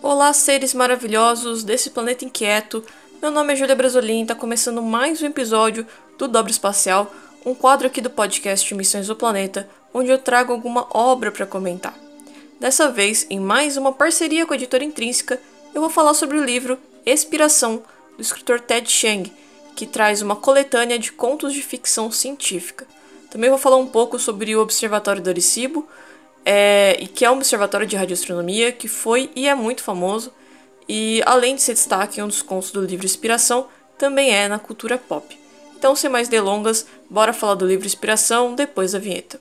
Olá, seres maravilhosos desse planeta inquieto. Meu nome é Júlia Brasolin e está começando mais um episódio do Dobro Espacial, um quadro aqui do podcast Missões do Planeta, onde eu trago alguma obra para comentar. Dessa vez, em mais uma parceria com a editora Intrínseca, eu vou falar sobre o livro Expiração, do escritor Ted Chiang, que traz uma coletânea de contos de ficção científica. Também vou falar um pouco sobre o Observatório do Arecibo, é, e que é um observatório de radioastronomia que foi e é muito famoso, e além de ser destaque em um dos contos do livro Inspiração, também é na cultura pop. Então, sem mais delongas, bora falar do livro Inspiração depois da vinheta.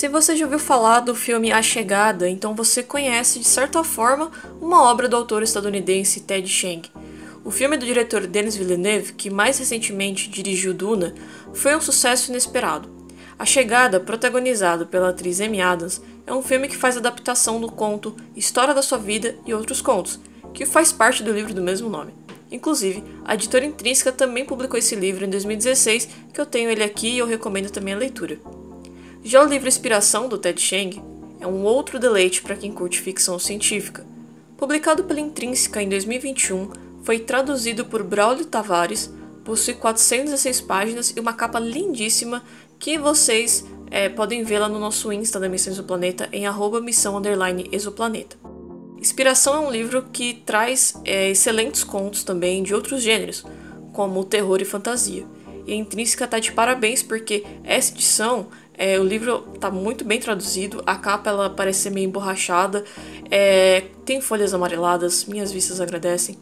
Se você já ouviu falar do filme A Chegada, então você conhece de certa forma uma obra do autor estadunidense Ted Chiang. O filme do diretor Denis Villeneuve, que mais recentemente dirigiu Duna, foi um sucesso inesperado. A Chegada, protagonizado pela atriz Amy Adams, é um filme que faz adaptação do conto História da Sua Vida e Outros Contos, que faz parte do livro do mesmo nome. Inclusive, a editora Intrínseca também publicou esse livro em 2016, que eu tenho ele aqui e eu recomendo também a leitura. Já o livro Inspiração, do Ted Chiang, é um outro deleite para quem curte ficção científica. Publicado pela Intrínseca em 2021, foi traduzido por Braulio Tavares, possui 416 páginas e uma capa lindíssima que vocês é, podem vê-la no nosso Insta da Missão Exoplaneta em arroba missão exoplaneta. Inspiração é um livro que traz é, excelentes contos também de outros gêneros, como terror e fantasia. E a Intrínseca está de parabéns porque essa edição é, o livro está muito bem traduzido, a capa ela parece ser meio emborrachada, é, tem folhas amareladas, minhas vistas agradecem.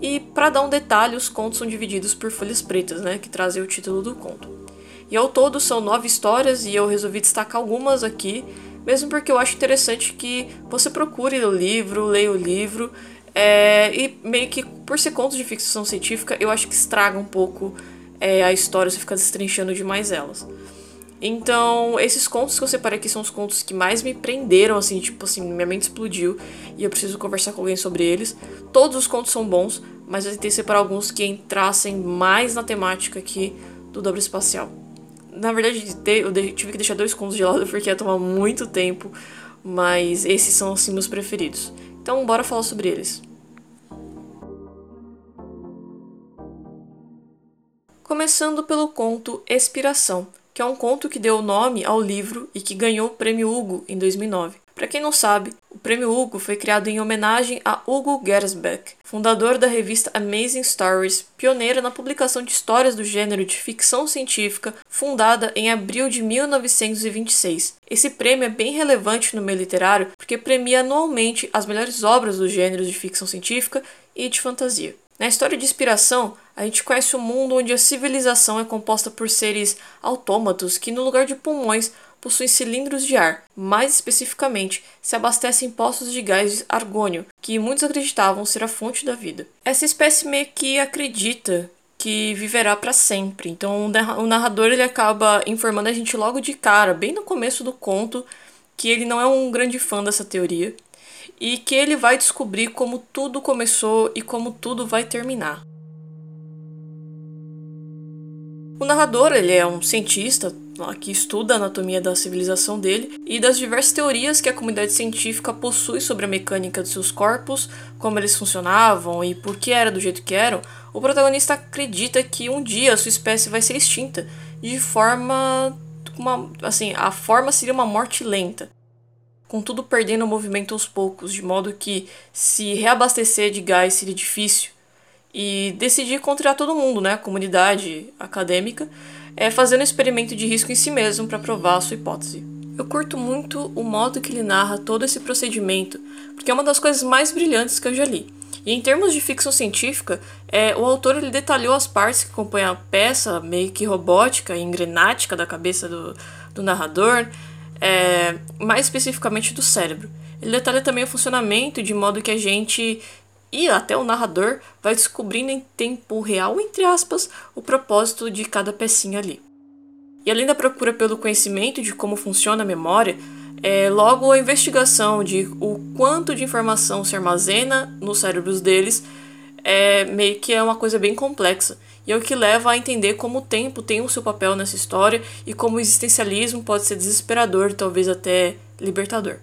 E para dar um detalhe, os contos são divididos por folhas pretas, né, que trazem o título do conto. E ao todo são nove histórias e eu resolvi destacar algumas aqui, mesmo porque eu acho interessante que você procure o livro, leia o livro, é, e meio que por ser contos de ficção científica, eu acho que estraga um pouco é, a história, você fica destrinchando demais elas. Então, esses contos que eu separei aqui são os contos que mais me prenderam, assim, tipo assim, minha mente explodiu e eu preciso conversar com alguém sobre eles. Todos os contos são bons, mas eu tentei separar alguns que entrassem mais na temática aqui do dobro espacial. Na verdade, eu tive que deixar dois contos de lado porque ia tomar muito tempo, mas esses são, assim, meus preferidos. Então, bora falar sobre eles. Começando pelo conto Expiração que é um conto que deu nome ao livro e que ganhou o Prêmio Hugo em 2009. Para quem não sabe, o Prêmio Hugo foi criado em homenagem a Hugo Gernsback, fundador da revista Amazing Stories, pioneira na publicação de histórias do gênero de ficção científica, fundada em abril de 1926. Esse prêmio é bem relevante no meio literário porque premia anualmente as melhores obras do gênero de ficção científica e de fantasia. Na história de inspiração, a gente conhece um mundo onde a civilização é composta por seres autômatos que, no lugar de pulmões, possuem cilindros de ar. Mais especificamente, se abastecem poços de gás argônio, que muitos acreditavam ser a fonte da vida. Essa espécie meio que acredita que viverá para sempre. Então o narrador ele acaba informando a gente logo de cara, bem no começo do conto, que ele não é um grande fã dessa teoria e que ele vai descobrir como tudo começou e como tudo vai terminar. O narrador ele é um cientista que estuda a anatomia da civilização dele e das diversas teorias que a comunidade científica possui sobre a mecânica de seus corpos, como eles funcionavam e por que era do jeito que eram. O protagonista acredita que um dia a sua espécie vai ser extinta de forma uma, assim, a forma seria uma morte lenta contudo perdendo o movimento aos poucos, de modo que se reabastecer de gás seria difícil. E decidir encontrar todo mundo, né, a comunidade acadêmica, é fazendo um experimento de risco em si mesmo para provar a sua hipótese. Eu curto muito o modo que ele narra todo esse procedimento, porque é uma das coisas mais brilhantes que eu já li. E em termos de ficção científica, é, o autor ele detalhou as partes que compõem a peça meio que robótica e engrenática da cabeça do, do narrador, é, mais especificamente do cérebro. Ele detalha também o funcionamento de modo que a gente e até o narrador vai descobrindo em tempo real, entre aspas, o propósito de cada pecinha ali. E além da procura pelo conhecimento de como funciona a memória, é logo a investigação de o quanto de informação se armazena nos cérebros deles é meio que é uma coisa bem complexa. E é o que leva a entender como o tempo tem o seu papel nessa história e como o existencialismo pode ser desesperador, talvez até libertador.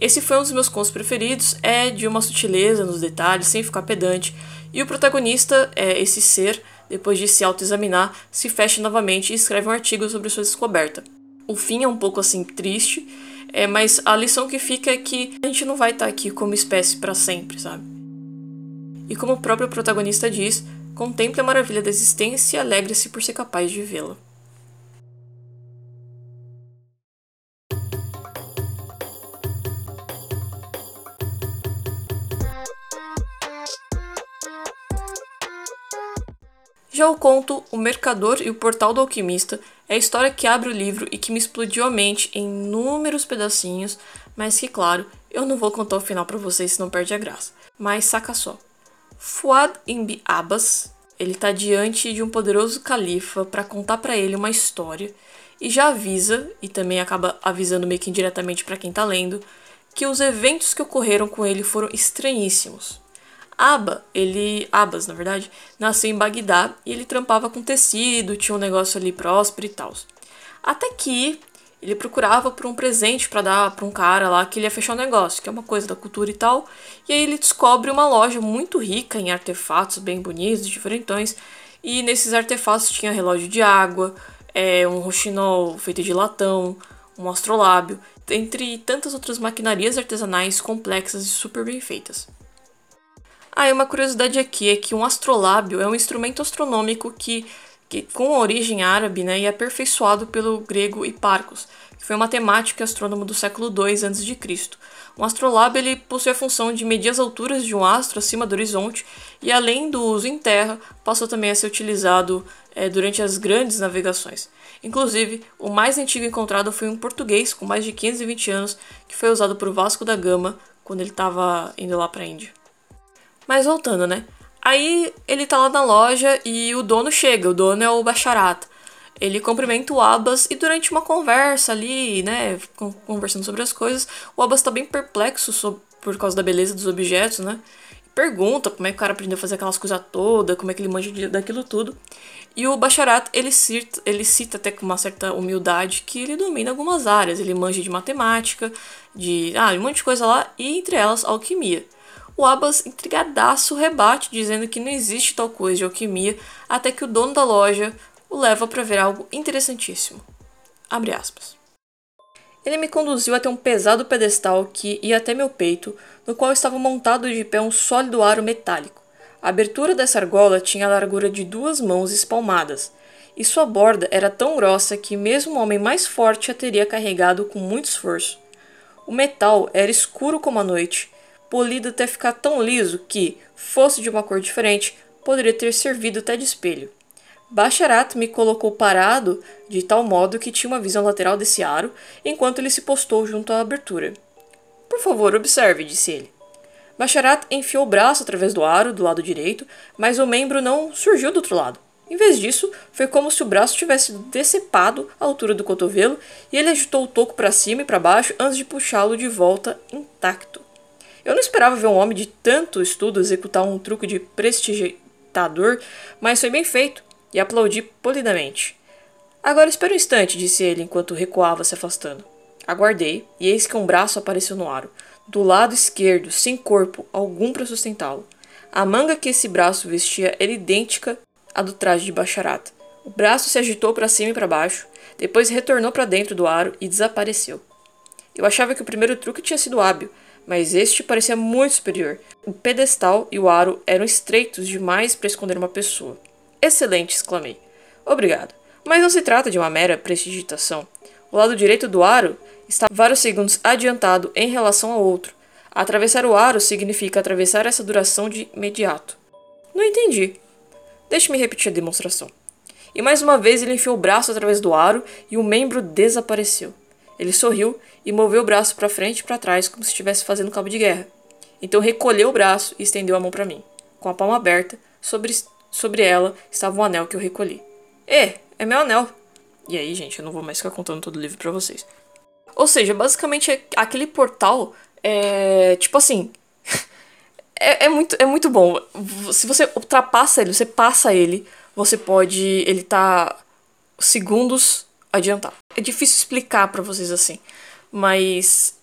Esse foi um dos meus contos preferidos, é de uma sutileza nos detalhes, sem ficar pedante, e o protagonista, é esse ser, depois de se autoexaminar, se fecha novamente e escreve um artigo sobre sua descoberta. O fim é um pouco assim triste, é, mas a lição que fica é que a gente não vai estar aqui como espécie para sempre, sabe? E como o próprio protagonista diz, contemple a maravilha da existência e alegre-se por ser capaz de vê-la. Já o conto O Mercador e o Portal do Alquimista é a história que abre o livro e que me explodiu a mente em inúmeros pedacinhos, mas que, claro, eu não vou contar o final para vocês, senão perde a graça. Mas saca só. Fuad ibn Abbas, ele está diante de um poderoso califa para contar para ele uma história e já avisa, e também acaba avisando meio que indiretamente para quem está lendo, que os eventos que ocorreram com ele foram estranhíssimos. Aba, ele, Abbas, na verdade, nasceu em Bagdá e ele trampava com tecido, tinha um negócio ali próspero e tal. Até que ele procurava por um presente para dar para um cara lá que ele ia fechar um negócio, que é uma coisa da cultura e tal. E aí ele descobre uma loja muito rica em artefatos bem bonitos, diferentões. E nesses artefatos tinha relógio de água, é, um roxinol feito de latão, um astrolábio, entre tantas outras maquinarias artesanais complexas e super bem feitas. Ah, e uma curiosidade aqui é que um astrolábio é um instrumento astronômico que, que com origem árabe né, e aperfeiçoado pelo grego Hipparcos, que foi um matemático e astrônomo do século II a.C. Um astrolábio ele possui a função de medir as alturas de um astro acima do horizonte e, além do uso em terra, passou também a ser utilizado é, durante as grandes navegações. Inclusive, o mais antigo encontrado foi um português com mais de 520 anos que foi usado por Vasco da Gama quando ele estava indo lá para a Índia. Mas voltando, né? Aí ele tá lá na loja e o dono chega, o dono é o Bacharat. Ele cumprimenta o Abbas e durante uma conversa ali, né, conversando sobre as coisas, o Abbas tá bem perplexo sobre, por causa da beleza dos objetos, né? Pergunta como é que o cara aprendeu a fazer aquelas coisas todas, como é que ele manja daquilo tudo. E o Bacharat, ele cita, ele cita até com uma certa humildade que ele domina algumas áreas. Ele manja de matemática, de ah, um monte de coisa lá, e entre elas alquimia. O Abbas, intrigadaço, rebate, dizendo que não existe tal coisa de alquimia, até que o dono da loja o leva para ver algo interessantíssimo. Abre aspas. Ele me conduziu até um pesado pedestal que ia até meu peito, no qual estava montado de pé um sólido aro metálico. A abertura dessa argola tinha a largura de duas mãos espalmadas, e sua borda era tão grossa que mesmo um homem mais forte a teria carregado com muito esforço. O metal era escuro como a noite, polido até ficar tão liso que, fosse de uma cor diferente, poderia ter servido até de espelho. Bacharat me colocou parado de tal modo que tinha uma visão lateral desse aro, enquanto ele se postou junto à abertura. Por favor, observe, disse ele. Bacharat enfiou o braço através do aro do lado direito, mas o membro não surgiu do outro lado. Em vez disso, foi como se o braço tivesse decepado à altura do cotovelo e ele agitou o toco para cima e para baixo antes de puxá-lo de volta intacto. Eu não esperava ver um homem de tanto estudo executar um truque de prestigiador, mas foi bem feito e aplaudi polidamente. Agora espera um instante, disse ele enquanto recuava se afastando. Aguardei, e eis que um braço apareceu no aro, do lado esquerdo, sem corpo algum para sustentá-lo. A manga que esse braço vestia era idêntica à do traje de Bacharata. O braço se agitou para cima e para baixo, depois retornou para dentro do aro e desapareceu. Eu achava que o primeiro truque tinha sido hábil, mas este parecia muito superior. O pedestal e o aro eram estreitos demais para esconder uma pessoa. Excelente! exclamei. Obrigado. Mas não se trata de uma mera prestigitação. O lado direito do aro está vários segundos adiantado em relação ao outro. Atravessar o aro significa atravessar essa duração de imediato. Não entendi. Deixe-me repetir a demonstração. E mais uma vez ele enfiou o braço através do aro e o membro desapareceu. Ele sorriu e moveu o braço para frente e para trás como se estivesse fazendo cabo de guerra. Então recolheu o braço e estendeu a mão para mim. Com a palma aberta, sobre, sobre ela estava um anel que eu recolhi. É, é meu anel. E aí, gente, eu não vou mais ficar contando todo o livro pra vocês. Ou seja, basicamente é aquele portal é. Tipo assim. é, é, muito, é muito bom. Se você ultrapassa ele, você passa ele, você pode. Ele tá segundos adiantado. É difícil explicar para vocês assim. Mas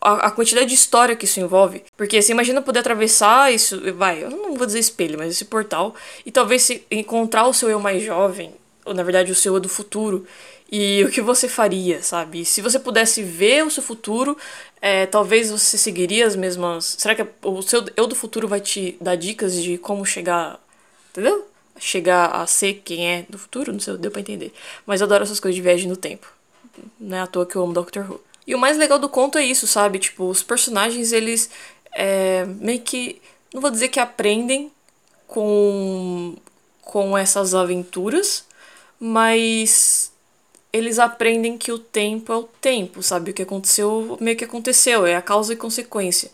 a, quantidade de história que isso envolve. Porque você imagina poder atravessar isso, vai, eu não vou dizer espelho, mas esse portal, e talvez se encontrar o seu eu mais jovem, ou na verdade o seu eu do futuro, e o que você faria, sabe? Se você pudesse ver o seu futuro, é, talvez você seguiria as mesmas. Será que o seu eu do futuro vai te dar dicas de como chegar. Entendeu? Chegar a ser quem é do futuro? Não sei, deu pra entender. Mas eu adoro essas coisas de viagem no tempo. Não é à toa que eu amo Doctor Who. E o mais legal do conto é isso, sabe? Tipo, os personagens, eles é, meio que. Não vou dizer que aprendem com, com essas aventuras, mas eles aprendem que o tempo é o tempo, sabe? O que aconteceu, meio que aconteceu, é a causa e consequência.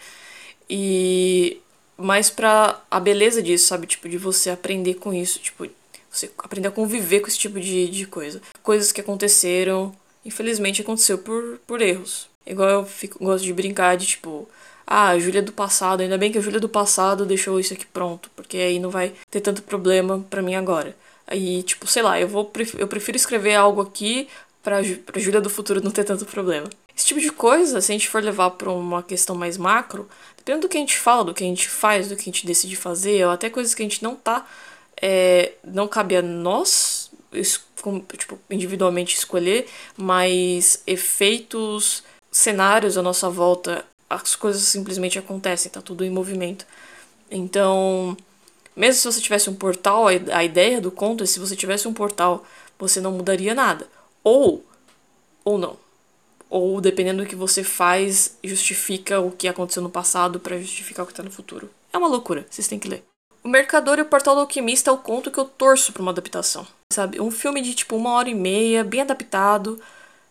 E mais pra a beleza disso, sabe? Tipo, de você aprender com isso, tipo, você aprender a conviver com esse tipo de, de coisa. Coisas que aconteceram, infelizmente aconteceu por, por erros. Igual eu fico, gosto de brincar de tipo, ah, a Júlia do passado, ainda bem que a Júlia do passado deixou isso aqui pronto, porque aí não vai ter tanto problema para mim agora. Aí, tipo, sei lá, eu vou eu prefiro escrever algo aqui pra, pra Júlia do futuro não ter tanto problema. Esse tipo de coisa, se a gente for levar pra uma questão mais macro, dependendo do que a gente fala, do que a gente faz, do que a gente decide fazer, ou até coisas que a gente não tá. É, não cabe a nós, tipo, individualmente escolher, mas efeitos, cenários à nossa volta, as coisas simplesmente acontecem, tá tudo em movimento. Então, mesmo se você tivesse um portal, a ideia do conto é se você tivesse um portal, você não mudaria nada. Ou, ou não. Ou, dependendo do que você faz, justifica o que aconteceu no passado para justificar o que está no futuro. É uma loucura, vocês têm que ler. O Mercador e o Portal do Alquimista é o conto que eu torço pra uma adaptação. Sabe? Um filme de tipo uma hora e meia, bem adaptado.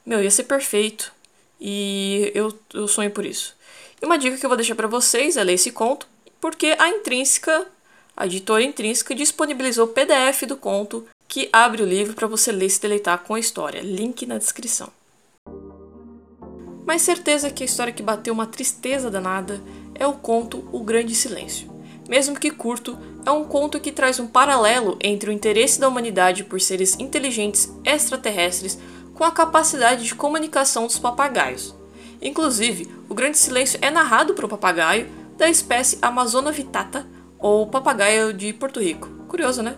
Meu, ia ser perfeito. E eu, eu sonho por isso. E uma dica que eu vou deixar para vocês é ler esse conto, porque a Intrínseca a editora Intrínseca disponibilizou o PDF do conto que abre o livro para você ler e se deleitar com a história. Link na descrição. Mas certeza que a história que bateu uma tristeza danada é o conto O Grande Silêncio. Mesmo que curto, é um conto que traz um paralelo entre o interesse da humanidade por seres inteligentes extraterrestres com a capacidade de comunicação dos papagaios. Inclusive, O Grande Silêncio é narrado por um papagaio da espécie Amazona vitata, ou papagaio de Porto Rico. Curioso, né?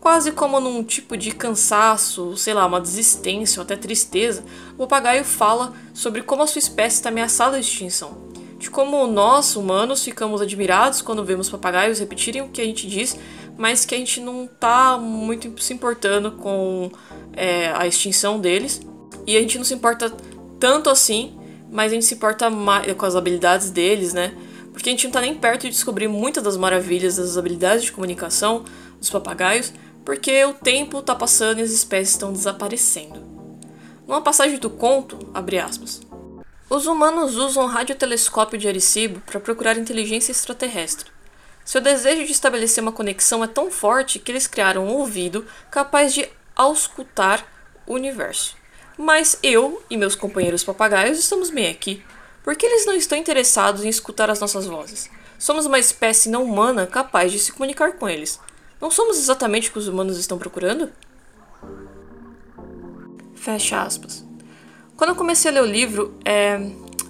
Quase como num tipo de cansaço, sei lá, uma desistência ou até tristeza, o papagaio fala sobre como a sua espécie está ameaçada de extinção. De como nós, humanos, ficamos admirados quando vemos papagaios repetirem o que a gente diz, mas que a gente não está muito se importando com é, a extinção deles. E a gente não se importa tanto assim, mas a gente se importa com as habilidades deles, né? porque a gente não está nem perto de descobrir muitas das maravilhas das habilidades de comunicação dos papagaios, porque o tempo está passando e as espécies estão desaparecendo. Numa passagem do conto, abre aspas, os humanos usam o radiotelescópio de Arecibo para procurar inteligência extraterrestre. Seu desejo de estabelecer uma conexão é tão forte que eles criaram um ouvido capaz de auscultar o universo. Mas eu e meus companheiros papagaios estamos bem aqui. Por que eles não estão interessados em escutar as nossas vozes? Somos uma espécie não humana capaz de se comunicar com eles. Não somos exatamente o que os humanos estão procurando? Fecha aspas. Quando eu comecei a ler o livro, é,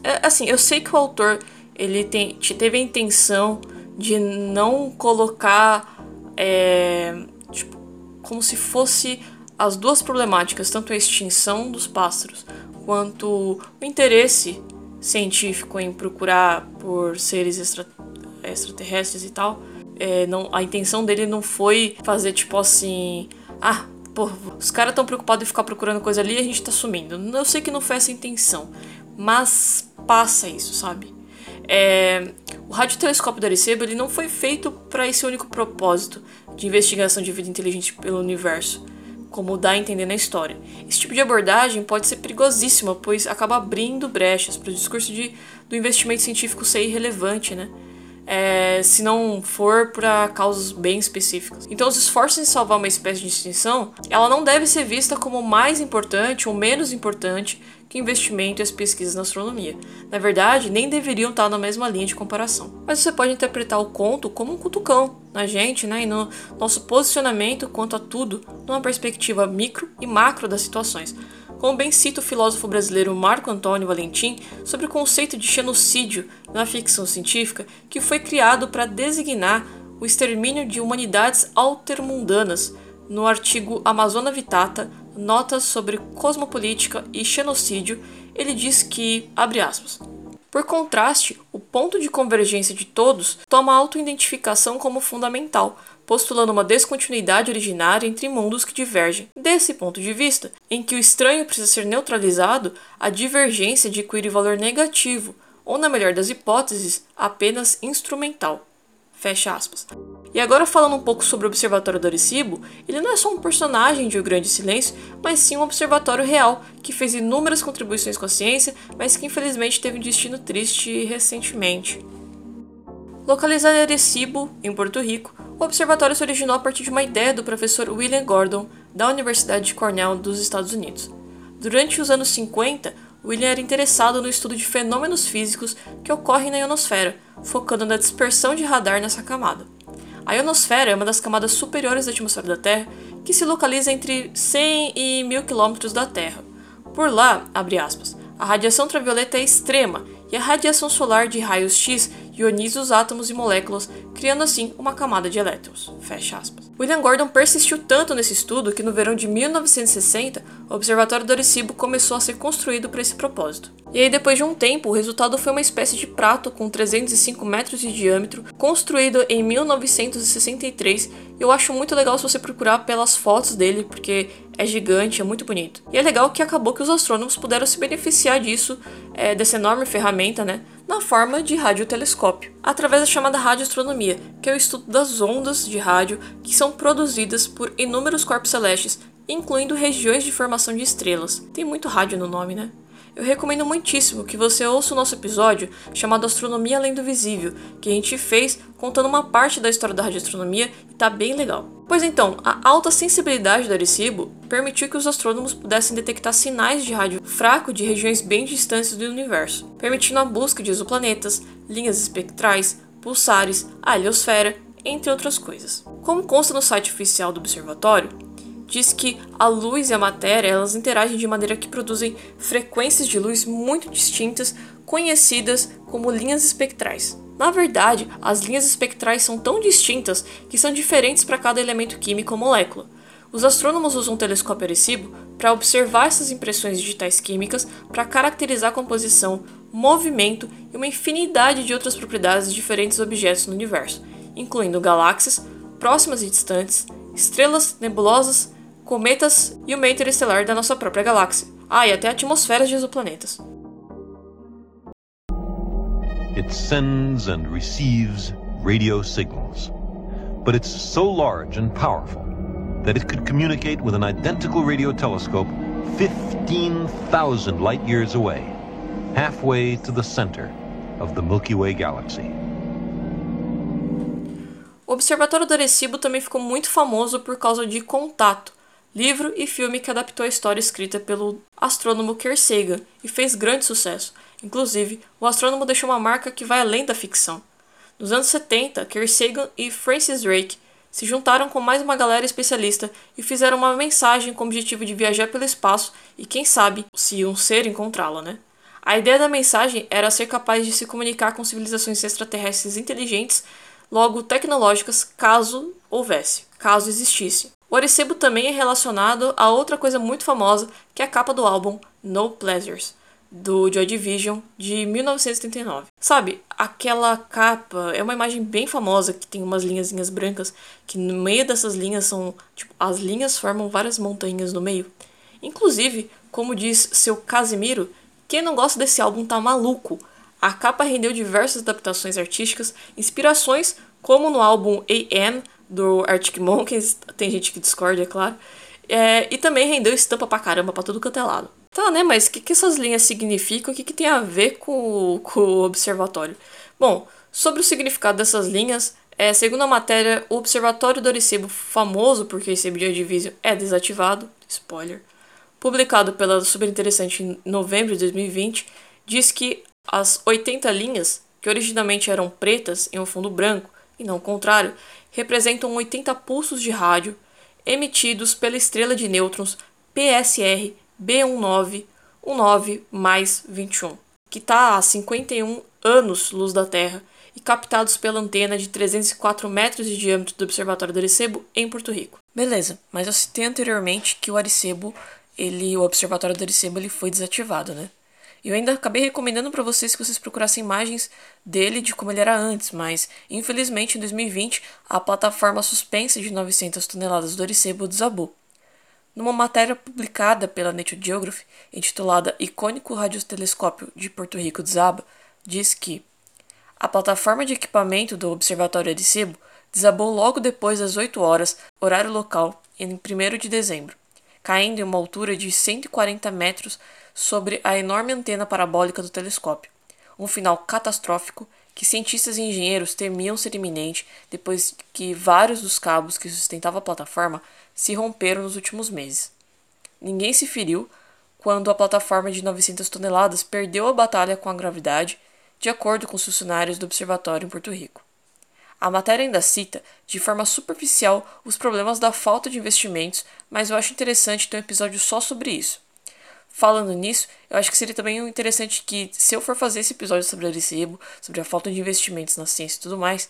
é assim, eu sei que o autor ele tem, teve a intenção de não colocar é, tipo, como se fosse as duas problemáticas, tanto a extinção dos pássaros quanto o interesse científico em procurar por seres extra, extraterrestres e tal. É, não, a intenção dele não foi fazer tipo assim, ah, pô, os caras estão preocupados em ficar procurando coisa ali e a gente tá sumindo. Eu sei que não foi essa a intenção, mas passa isso, sabe? É, o radiotelescópio do Arecibo ele não foi feito para esse único propósito de investigação de vida inteligente pelo universo como dá a entender na história. Esse tipo de abordagem pode ser perigosíssima, pois acaba abrindo brechas para o discurso de, do investimento científico ser irrelevante, né? É, se não for para causas bem específicas. Então, os esforços em salvar uma espécie de extinção, ela não deve ser vista como mais importante ou menos importante que investimento e as pesquisas na astronomia. Na verdade, nem deveriam estar na mesma linha de comparação. Mas você pode interpretar o conto como um cutucão na gente, né, e no nosso posicionamento quanto a tudo, numa perspectiva micro e macro das situações. Como bem cita o filósofo brasileiro Marco Antônio Valentim sobre o conceito de genocídio na ficção científica, que foi criado para designar o extermínio de humanidades altermundanas, no artigo Amazona Vitata, Notas sobre Cosmopolítica e Genocídio, ele diz que, abre aspas, por contraste, o ponto de convergência de todos toma a autoidentificação como fundamental, postulando uma descontinuidade originária entre mundos que divergem. Desse ponto de vista, em que o estranho precisa ser neutralizado, a divergência adquire valor negativo, ou, na melhor das hipóteses, apenas instrumental. Fecha aspas. E agora falando um pouco sobre o Observatório do Arecibo, ele não é só um personagem de O Grande Silêncio, mas sim um observatório real, que fez inúmeras contribuições com a ciência, mas que infelizmente teve um destino triste recentemente. Localizado em Arecibo, em Porto Rico, o observatório se originou a partir de uma ideia do professor William Gordon, da Universidade de Cornell, dos Estados Unidos. Durante os anos 50, William era interessado no estudo de fenômenos físicos que ocorrem na ionosfera, focando na dispersão de radar nessa camada. A ionosfera é uma das camadas superiores da atmosfera da Terra, que se localiza entre 100 e 1000 km da Terra. Por lá, aspas, a radiação ultravioleta é extrema e a radiação solar de raios X ioniza os átomos e moléculas, criando assim uma camada de elétrons. Fecha aspas. William Gordon persistiu tanto nesse estudo que no verão de 1960, o Observatório do Arecibo começou a ser construído para esse propósito. E aí, depois de um tempo, o resultado foi uma espécie de prato com 305 metros de diâmetro, construído em 1963. E eu acho muito legal se você procurar pelas fotos dele, porque é gigante, é muito bonito. E é legal que acabou que os astrônomos puderam se beneficiar disso, é, dessa enorme ferramenta, né? Na forma de radiotelescópio, através da chamada radioastronomia, que é o estudo das ondas de rádio que são produzidas por inúmeros corpos celestes, incluindo regiões de formação de estrelas. Tem muito rádio no nome, né? eu recomendo muitíssimo que você ouça o nosso episódio chamado Astronomia Além do Visível, que a gente fez contando uma parte da história da radioastronomia e tá bem legal. Pois então, a alta sensibilidade do Arecibo permitiu que os astrônomos pudessem detectar sinais de rádio fraco de regiões bem distantes do universo, permitindo a busca de exoplanetas, linhas espectrais, pulsares, a heliosfera, entre outras coisas. Como consta no site oficial do observatório, diz que a luz e a matéria elas interagem de maneira que produzem frequências de luz muito distintas, conhecidas como linhas espectrais. Na verdade, as linhas espectrais são tão distintas que são diferentes para cada elemento químico ou molécula. Os astrônomos usam um telescópio Arecibo para observar essas impressões digitais químicas para caracterizar a composição, movimento e uma infinidade de outras propriedades de diferentes objetos no universo, incluindo galáxias, próximas e distantes, estrelas, nebulosas, cometas e o meio interestelar da nossa própria galáxia. Ah, e até atmosferas de exoplanetas. It sends and receives radio signals, but it's so large and powerful that it could communicate with an identical radio telescope 15,000 light years away, halfway to the center of the Milky Way galaxy. O Observatório do Arecibo também ficou muito famoso por causa de Contato, livro e filme que adaptou a história escrita pelo astrônomo Carl Sagan e fez grande sucesso. Inclusive, o astrônomo deixou uma marca que vai além da ficção. Nos anos 70, Carl Sagan e Francis Drake se juntaram com mais uma galera especialista e fizeram uma mensagem com o objetivo de viajar pelo espaço e, quem sabe, se um ser encontrá-la, né? A ideia da mensagem era ser capaz de se comunicar com civilizações extraterrestres inteligentes, logo tecnológicas, caso houvesse, caso existisse. O Arecibo também é relacionado a outra coisa muito famosa, que é a capa do álbum No Pleasures, do Joy Division, de 1979. Sabe, aquela capa é uma imagem bem famosa, que tem umas linhazinhas brancas, que no meio dessas linhas são, tipo, as linhas formam várias montanhas no meio. Inclusive, como diz seu Casimiro, quem não gosta desse álbum tá maluco. A capa rendeu diversas adaptações artísticas, inspirações como no álbum AM do Arctic Monkeys, tem gente que discorda, é claro. É, e também rendeu estampa pra caramba pra tudo quanto é lado. Tá, né? Mas o que, que essas linhas significam? O que, que tem a ver com, com o observatório? Bom, Sobre o significado dessas linhas, é, segundo a matéria, o Observatório do Arecibo, famoso porque esse Division é desativado, spoiler, publicado pela Superinteressante em novembro de 2020, diz que as 80 linhas, que originalmente eram pretas em um fundo branco, e não o contrário, representam 80 pulsos de rádio emitidos pela estrela de nêutrons PSR B1919 mais 21, que está a 51 anos-luz da Terra e captados pela antena de 304 metros de diâmetro do Observatório do Arecibo, em Porto Rico. Beleza, mas eu citei anteriormente que o Arecibo, ele, o Observatório do Arecibo, ele foi desativado, né? E eu ainda acabei recomendando para vocês que vocês procurassem imagens dele de como ele era antes, mas infelizmente em 2020 a plataforma suspensa de 900 toneladas do Arecibo desabou. Numa matéria publicada pela Nature Geography, intitulada Icônico Radiotelescópio de Porto Rico desaba, diz que a plataforma de equipamento do Observatório Arecibo desabou logo depois das 8 horas, horário local, em 1 de dezembro, caindo em uma altura de 140 metros sobre a enorme antena parabólica do telescópio. Um final catastrófico que cientistas e engenheiros temiam ser iminente depois que vários dos cabos que sustentavam a plataforma se romperam nos últimos meses. Ninguém se feriu quando a plataforma de 900 toneladas perdeu a batalha com a gravidade de acordo com os funcionários do observatório em Porto Rico. A matéria ainda cita, de forma superficial, os problemas da falta de investimentos, mas eu acho interessante ter um episódio só sobre isso. Falando nisso, eu acho que seria também interessante que, se eu for fazer esse episódio sobre Arecibo, sobre a falta de investimentos na ciência e tudo mais,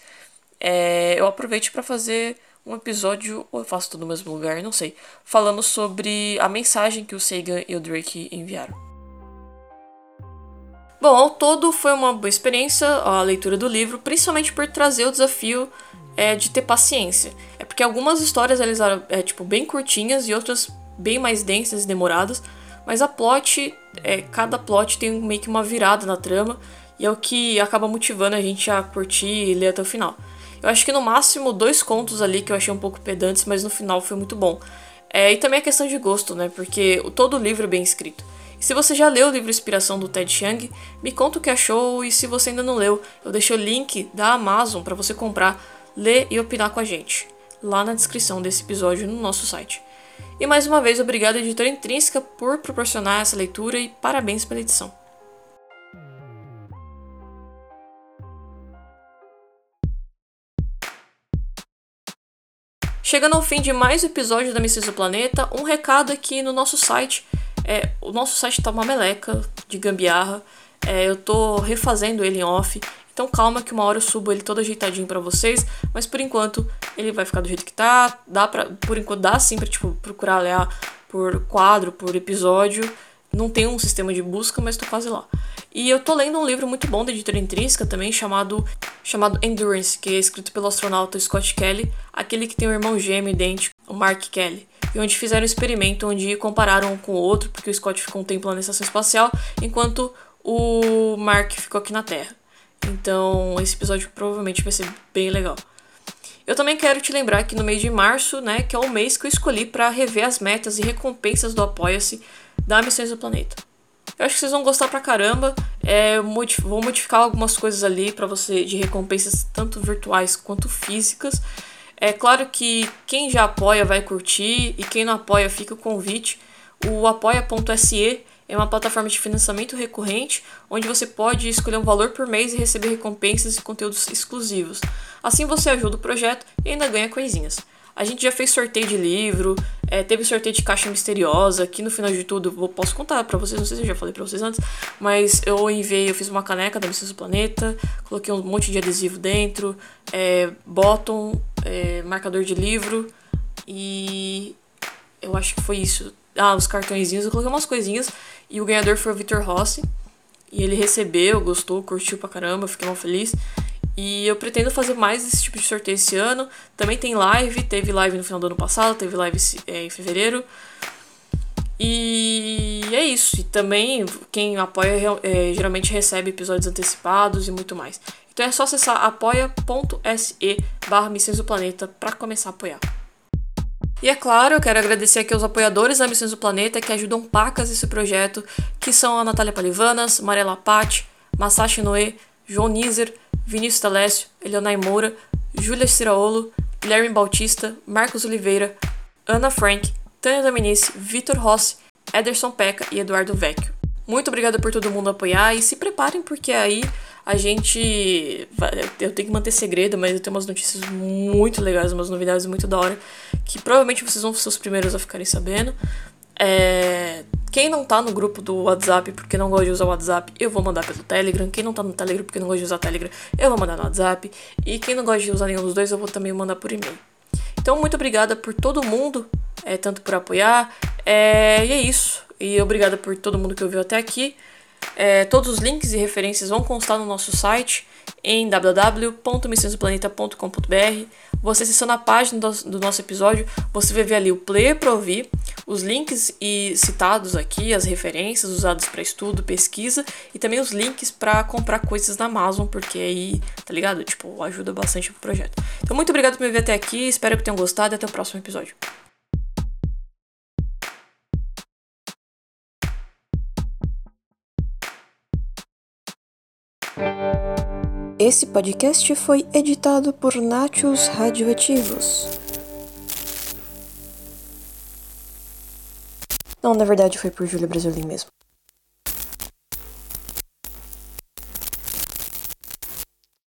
é, eu aproveite para fazer um episódio, ou eu faço tudo no mesmo lugar, não sei, falando sobre a mensagem que o Sagan e o Drake enviaram. Bom, ao todo foi uma boa experiência a leitura do livro, principalmente por trazer o desafio é, de ter paciência. É porque algumas histórias elas eram é, tipo, bem curtinhas e outras bem mais densas e demoradas, mas a plot, é, cada plot tem meio que uma virada na trama e é o que acaba motivando a gente a curtir e ler até o final. Eu acho que no máximo dois contos ali que eu achei um pouco pedantes, mas no final foi muito bom. É, e também a questão de gosto, né? Porque todo o livro é bem escrito. Se você já leu o livro Inspiração do Ted Chiang, me conta o que achou e se você ainda não leu, eu deixo o link da Amazon para você comprar, ler e opinar com a gente, lá na descrição desse episódio no nosso site. E mais uma vez, obrigado editora Intrínseca por proporcionar essa leitura e parabéns pela edição. Chegando ao fim de mais um episódio da Missões do Planeta, um recado aqui no nosso site é, o nosso site tá uma meleca de gambiarra. É, eu tô refazendo ele em off. Então calma que uma hora eu subo ele todo ajeitadinho para vocês, mas por enquanto ele vai ficar do jeito que tá. Dá para por enquanto dá sim para tipo procurar olhar por quadro, por episódio. Não tem um sistema de busca, mas tô quase lá. E eu tô lendo um livro muito bom da editora intrínseca também, chamado, chamado Endurance, que é escrito pelo astronauta Scott Kelly, aquele que tem um irmão gêmeo idêntico, o Mark Kelly. E onde fizeram um experimento onde compararam um com o outro, porque o Scott ficou um tempo lá na estação espacial, enquanto o Mark ficou aqui na Terra. Então, esse episódio provavelmente vai ser bem legal. Eu também quero te lembrar que no mês de março, né, que é o mês que eu escolhi para rever as metas e recompensas do Apoia-se da Missões do Planeta. Eu acho que vocês vão gostar pra caramba. É, vou modificar algumas coisas ali para você de recompensas tanto virtuais quanto físicas. É claro que quem já apoia vai curtir e quem não apoia fica o convite. O apoia.se é uma plataforma de financiamento recorrente onde você pode escolher um valor por mês e receber recompensas e conteúdos exclusivos. Assim você ajuda o projeto e ainda ganha coisinhas. A gente já fez sorteio de livro, é, teve sorteio de caixa misteriosa, que no final de tudo, eu posso contar para vocês, não sei se eu já falei pra vocês antes, mas eu enviei, eu fiz uma caneca da Missão do Planeta, coloquei um monte de adesivo dentro, é, bottom, é, marcador de livro e eu acho que foi isso. Ah, os cartõezinhos, eu coloquei umas coisinhas e o ganhador foi o Victor Rossi. E ele recebeu, gostou, curtiu pra caramba, fiquei mal feliz. E eu pretendo fazer mais esse tipo de sorteio esse ano. Também tem live, teve live no final do ano passado, teve live é, em fevereiro. E é isso. E também quem apoia é, geralmente recebe episódios antecipados e muito mais. Então é só acessar apoia.se barra Missões do Planeta para começar a apoiar. E é claro, eu quero agradecer aqui aos apoiadores da Missões do Planeta que ajudam pacas esse projeto, que são a Natália Palivanas, Mariela Patti, Masashi Noe, João Nizer, Vinícius Talécio, Eleonai Moura, Júlia Ciraolo, Guilherme Bautista, Marcos Oliveira, Ana Frank, Tânia Dominici, Vitor Rossi, Ederson Peca e Eduardo Vecchio. Muito obrigada por todo mundo apoiar e se preparem porque aí a gente. Eu tenho que manter segredo, mas eu tenho umas notícias muito legais, umas novidades muito da hora, que provavelmente vocês vão ser os primeiros a ficarem sabendo. É... Quem não tá no grupo do WhatsApp porque não gosta de usar o WhatsApp, eu vou mandar pelo Telegram. Quem não tá no Telegram porque não gosta de usar o Telegram, eu vou mandar no WhatsApp. E quem não gosta de usar nenhum dos dois, eu vou também mandar por e-mail. Então, muito obrigada por todo mundo, é, tanto por apoiar. É, e é isso. E obrigada por todo mundo que ouviu até aqui. É, todos os links e referências vão constar no nosso site em www.missionsdoplaneta.com.br. Você acessando a página do, nosso episódio, você vai ver ali o player para ouvir, os links e citados aqui, as referências usadas para estudo, pesquisa e também os links para comprar coisas na Amazon, porque aí, tá ligado? Tipo, ajuda bastante o projeto. Então, muito obrigado por me ver até aqui, espero que tenham gostado e até o próximo episódio. Esse podcast foi editado por Nachos Radioativos. Não, na verdade foi por Júlia Brasilin mesmo.